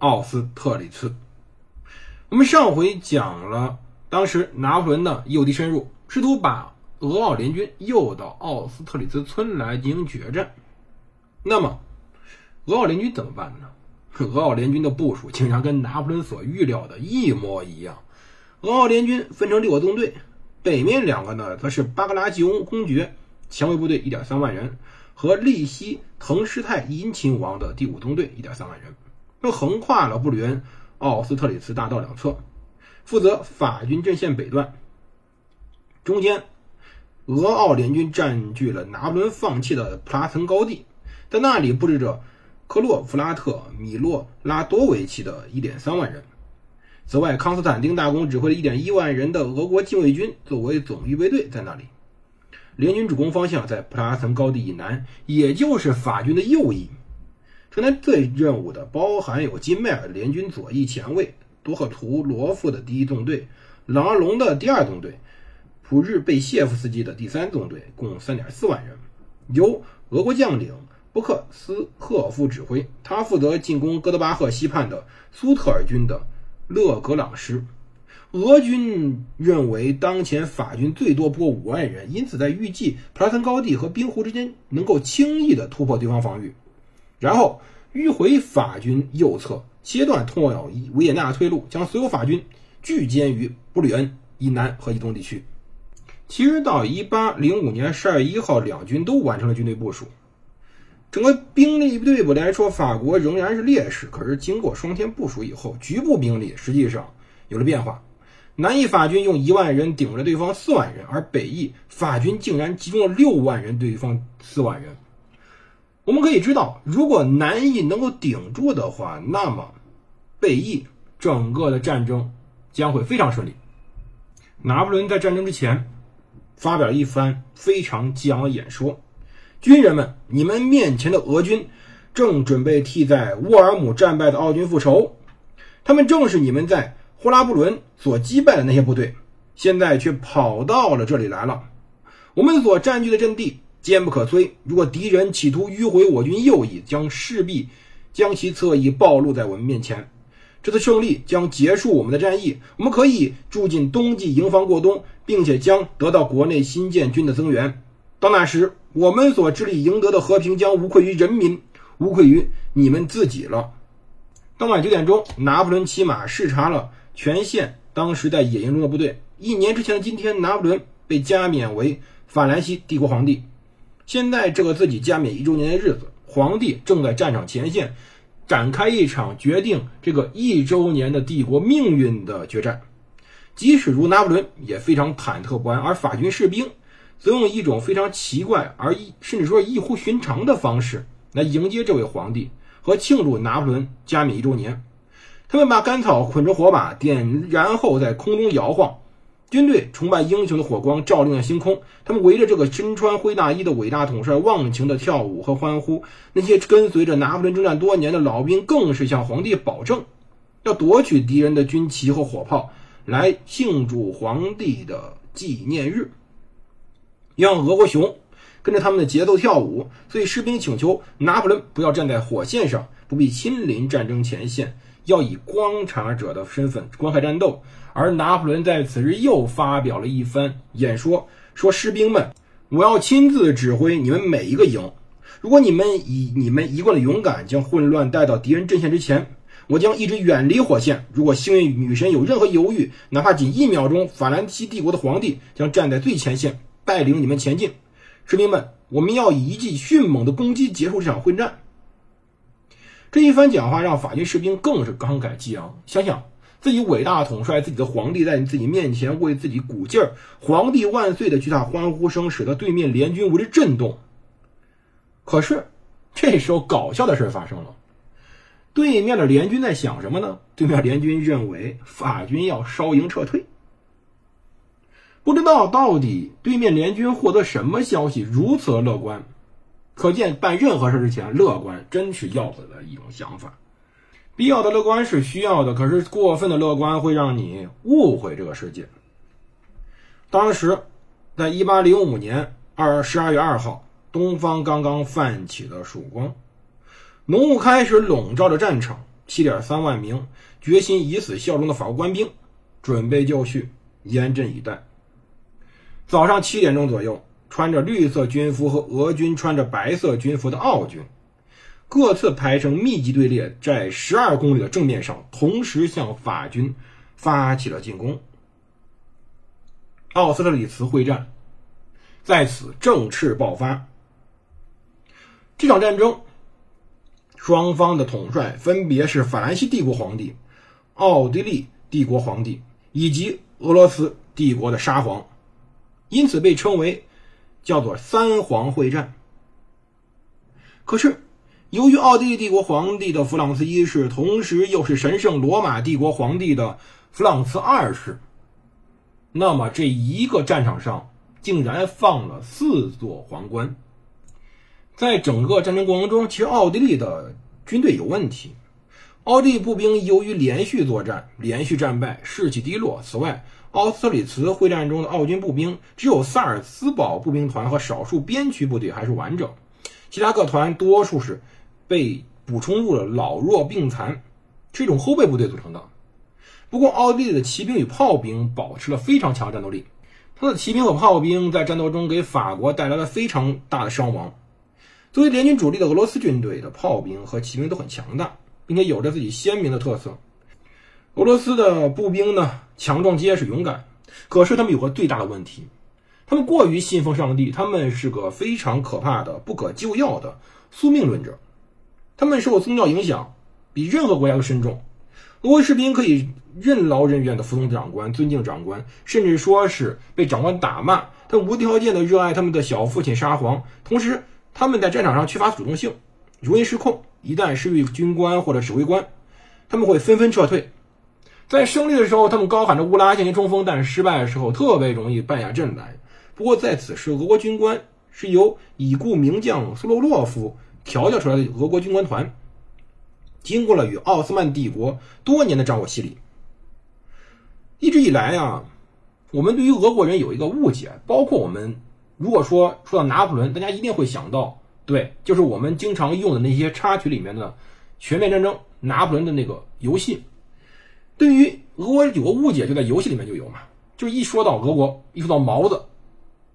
奥斯特里茨。我们上回讲了，当时拿破仑的诱敌深入，试图把俄奥联军诱到奥斯特里茨村来进行决战。那么，俄奥联军怎么办呢？俄奥联军的部署竟然跟拿破仑所预料的一模一样。俄奥联军分成六个纵队，北面两个呢，则是巴格拉季翁公爵前卫部队一点三万人，和利希滕施泰因亲王的第五纵队一点三万人，又横跨了布吕恩奥斯特里茨大道两侧，负责法军阵线北段。中间，俄奥联军占据了拿破仑放弃的普拉岑高地。在那里布置着科洛弗拉特米洛拉多维奇的1.3万人。此外，康斯坦丁大公指挥了1.1万人的俄国禁卫军作为总预备队在那里。联军主攻方向在普拉岑高地以南，也就是法军的右翼。承担这一任务的包含有金麦尔联军左翼前卫多赫图罗夫的第一纵队、朗阿隆的第二纵队、普日贝谢夫斯基的第三纵队，共3.4万人，由俄国将领。布克斯赫夫指挥，他负责进攻哥德巴赫西畔的苏特尔军的勒格朗师。俄军认为当前法军最多不过五万人，因此在预计普拉森高地和冰湖之间能够轻易的突破对方防御，然后迂回法军右侧，切断通往维也纳的退路，将所有法军聚歼于布吕恩以南和以东地区。其实到一八零五年十二月一号，两军都完成了军队部署。整个兵力队伍来说，法国仍然是劣势。可是经过双天部署以后，局部兵力实际上有了变化。南翼法军用一万人顶着对方四万人，而北翼法军竟然集中了六万人对方四万人。我们可以知道，如果南翼能够顶住的话，那么北翼整个的战争将会非常顺利。拿破仑在战争之前发表了一番非常激昂的演说。军人们，你们面前的俄军正准备替在沃尔姆战败的奥军复仇，他们正是你们在霍拉布伦所击败的那些部队，现在却跑到了这里来了。我们所占据的阵地坚不可摧，如果敌人企图迂回我军右翼，将势必将其侧翼暴露在我们面前。这次胜利将结束我们的战役，我们可以住进冬季营房过冬，并且将得到国内新建军的增援。到那时。我们所致力赢得的和平将无愧于人民，无愧于你们自己了。当晚九点钟，拿破仑骑马视察了全县当时在野营中的部队。一年之前的今天，拿破仑被加冕为法兰西帝国皇帝。现在这个自己加冕一周年的日子，皇帝正在战场前线展开一场决定这个一周年的帝国命运的决战。即使如拿破仑也非常忐忑不安，而法军士兵。则用一种非常奇怪而异甚至说异乎寻常的方式来迎接这位皇帝和庆祝拿破仑加冕一周年。他们把干草捆成火把，点燃后在空中摇晃。军队崇拜英雄的火光照亮了星空。他们围着这个身穿灰大衣的伟大统帅忘情的跳舞和欢呼。那些跟随着拿破仑征战多年的老兵更是向皇帝保证，要夺取敌人的军旗和火炮，来庆祝皇帝的纪念日。让俄国熊跟着他们的节奏跳舞，所以士兵请求拿破仑不要站在火线上，不必亲临战争前线，要以观察者的身份观看战斗。而拿破仑在此日又发表了一番演说，说：“士兵们，我要亲自指挥你们每一个营。如果你们以你们一贯的勇敢将混乱带到敌人阵线之前，我将一直远离火线。如果幸运女神有任何犹豫，哪怕仅一秒钟，法兰西帝国的皇帝将站在最前线。”带领你们前进，士兵们，我们要以一记迅猛的攻击结束这场混战。这一番讲话让法军士兵更是慷慨激昂。想想自己伟大统帅自己的皇帝在自己面前为自己鼓劲儿，“皇帝万岁”的巨大欢呼声使得对面联军为之震动。可是这时候搞笑的事发生了，对面的联军在想什么呢？对面联军认为法军要烧营撤退。不知道到底对面联军获得什么消息如此乐观？可见办任何事之前，乐观真是要不得的一种想法。必要的乐观是需要的，可是过分的乐观会让你误会这个世界。当时，在一八零五年二十二月二号，东方刚刚泛起了曙光，浓雾开始笼罩着战场。七点三万名决心以死效忠的法国官兵准备就绪，严阵以待。早上七点钟左右，穿着绿色军服和俄军穿着白色军服的奥军，各自排成密集队列，在十二公里的正面上，同时向法军发起了进攻。奥斯特里茨会战在此正式爆发。这场战争，双方的统帅分别是法兰西帝国皇帝、奥地利帝国皇帝以及俄罗斯帝国的沙皇。因此被称为叫做“三皇会战”。可是，由于奥地利帝国皇帝的弗朗茨一世，同时又是神圣罗马帝国皇帝的弗朗茨二世，那么这一个战场上竟然放了四座皇冠。在整个战争过程中，其实奥地利的军队有问题，奥地利步兵由于连续作战，连续战败，士气低落。此外，奥斯特里茨会战中的奥军步兵只有萨尔茨堡步兵团和少数边区部队还是完整，其他各团多数是被补充入了老弱病残，是一种后备部队组成的。不过，奥地利的骑兵与炮兵保持了非常强的战斗力，他的骑兵和炮兵在战斗中给法国带来了非常大的伤亡。作为联军主力的俄罗斯军队的炮兵和骑兵都很强大，并且有着自己鲜明的特色。俄罗斯的步兵呢，强壮结实勇敢，可是他们有个最大的问题，他们过于信奉上帝，他们是个非常可怕的、不可救药的宿命论者，他们受宗教影响比任何国家都深重。俄国士兵可以任劳任怨地服从长官，尊敬长官，甚至说是被长官打骂，他无条件地热爱他们的小父亲沙皇。同时，他们在战场上缺乏主动性，容易失控，一旦失去军官或者指挥官，他们会纷纷撤退。在胜利的时候，他们高喊着“乌拉”进行冲锋；但是失败的时候，特别容易败下阵来。不过在此时，俄国军官是由已故名将苏洛洛夫调教出来的俄国军官团，经过了与奥斯曼帝国多年的战火洗礼。一直以来啊，我们对于俄国人有一个误解，包括我们如果说说到拿破仑，大家一定会想到，对，就是我们经常用的那些插曲里面的《全面战争》拿破仑的那个游戏。对于俄国有个误解，就在游戏里面就有嘛，就一说到俄国，一说到毛子，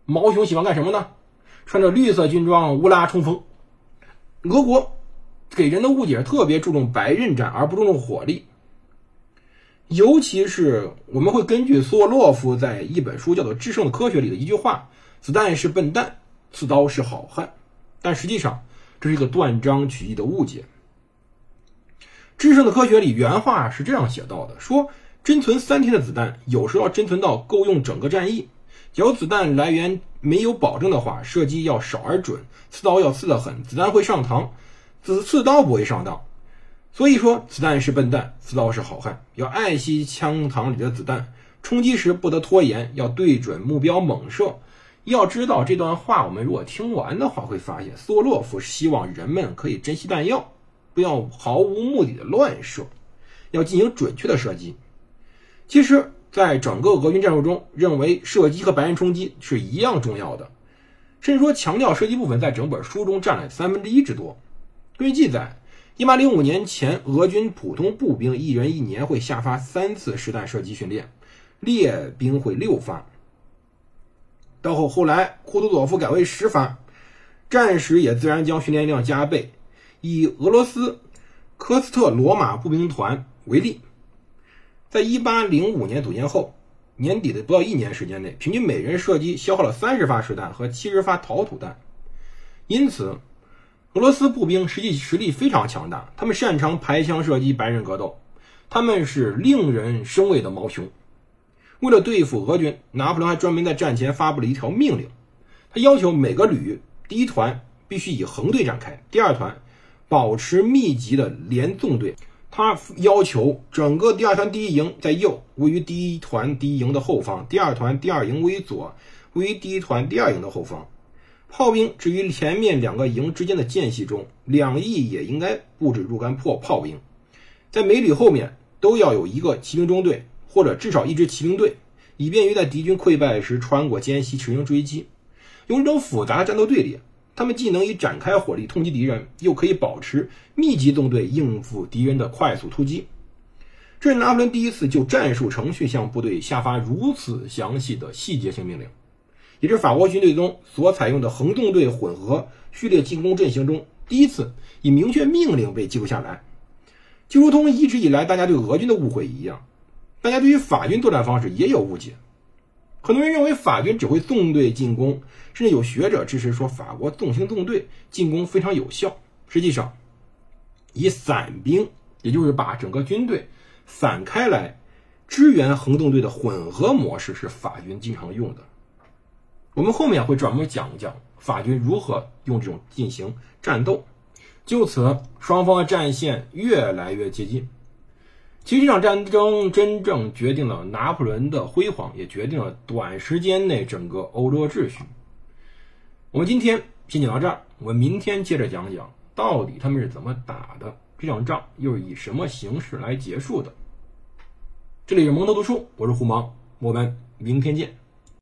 毛熊喜欢干什么呢？穿着绿色军装乌拉冲锋。俄国给人的误解是特别注重白刃战，而不注重火力。尤其是我们会根据苏沃洛夫在一本书叫做《制胜的科学》里的一句话：“子弹是笨蛋，刺刀是好汉。”但实际上这是一个断章取义的误解。《制胜的科学》里原话是这样写到的：说珍存三天的子弹，有时候要珍存到够用整个战役。有子弹来源没有保证的话，射击要少而准，刺刀要刺得狠，子弹会上膛，子刺刀不会上当。所以说，子弹是笨蛋，刺刀是好汉。要爱惜枪膛里的子弹，冲击时不得拖延，要对准目标猛射。要知道这段话，我们如果听完的话，会发现梭洛夫希望人们可以珍惜弹药。不要毫无目的的乱射，要进行准确的射击。其实，在整个俄军战术中，认为射击和白刃冲击是一样重要的，甚至说强调射击部分在整本书中占了三分之一之多。根据记载，一八零五年前，俄军普通步兵一人一年会下发三次实弹射击训练，列兵会六发。到后后来，库图佐夫改为十发，战时也自然将训练量加倍。以俄罗斯科斯特罗马步兵团为例，在一八零五年组建后，年底的不到一年时间内，平均每人射击消耗了三十发实弹和七十发陶土弹。因此，俄罗斯步兵实际实力非常强大，他们擅长排枪射击、白刃格斗，他们是令人生畏的毛熊。为了对付俄军，拿破仑还专门在战前发布了一条命令，他要求每个旅第一团必须以横队展开，第二团。保持密集的连纵队。他要求整个第二团第一营在右，位于第一团第一营的后方；第二团第二营位于左，位于第一团第二营的后方。炮兵至于前面两个营之间的间隙中，两翼也应该布置若干破炮兵，在每旅后面都要有一个骑兵中队，或者至少一支骑兵队，以便于在敌军溃败时穿过间隙驰行追击。用这种复杂的战斗队列，他们既能以展开火力痛击敌人，又可以保持密集纵队应付敌人的快速突击。这是拿破仑第一次就战术程序向部队下发如此详细的细节性命令。也是法国军队中所采用的横纵队混合序列进攻阵型中第一次以明确命令被记录下来，就如同一直以来大家对俄军的误会一样，大家对于法军作战方式也有误解。很多人认为法军只会纵队进攻，甚至有学者支持说法国纵行纵队进攻非常有效。实际上，以散兵，也就是把整个军队散开来支援横纵队的混合模式，是法军经常用的。我们后面会专门讲一讲法军如何用这种进行战斗，就此双方的战线越来越接近。其实这场战争真正决定了拿破仑的辉煌，也决定了短时间内整个欧洲秩序。我们今天先讲到这儿，我们明天接着讲讲到底他们是怎么打的，这场仗又是以什么形式来结束的。这里是蒙头读书，我是胡芒，我们明天见。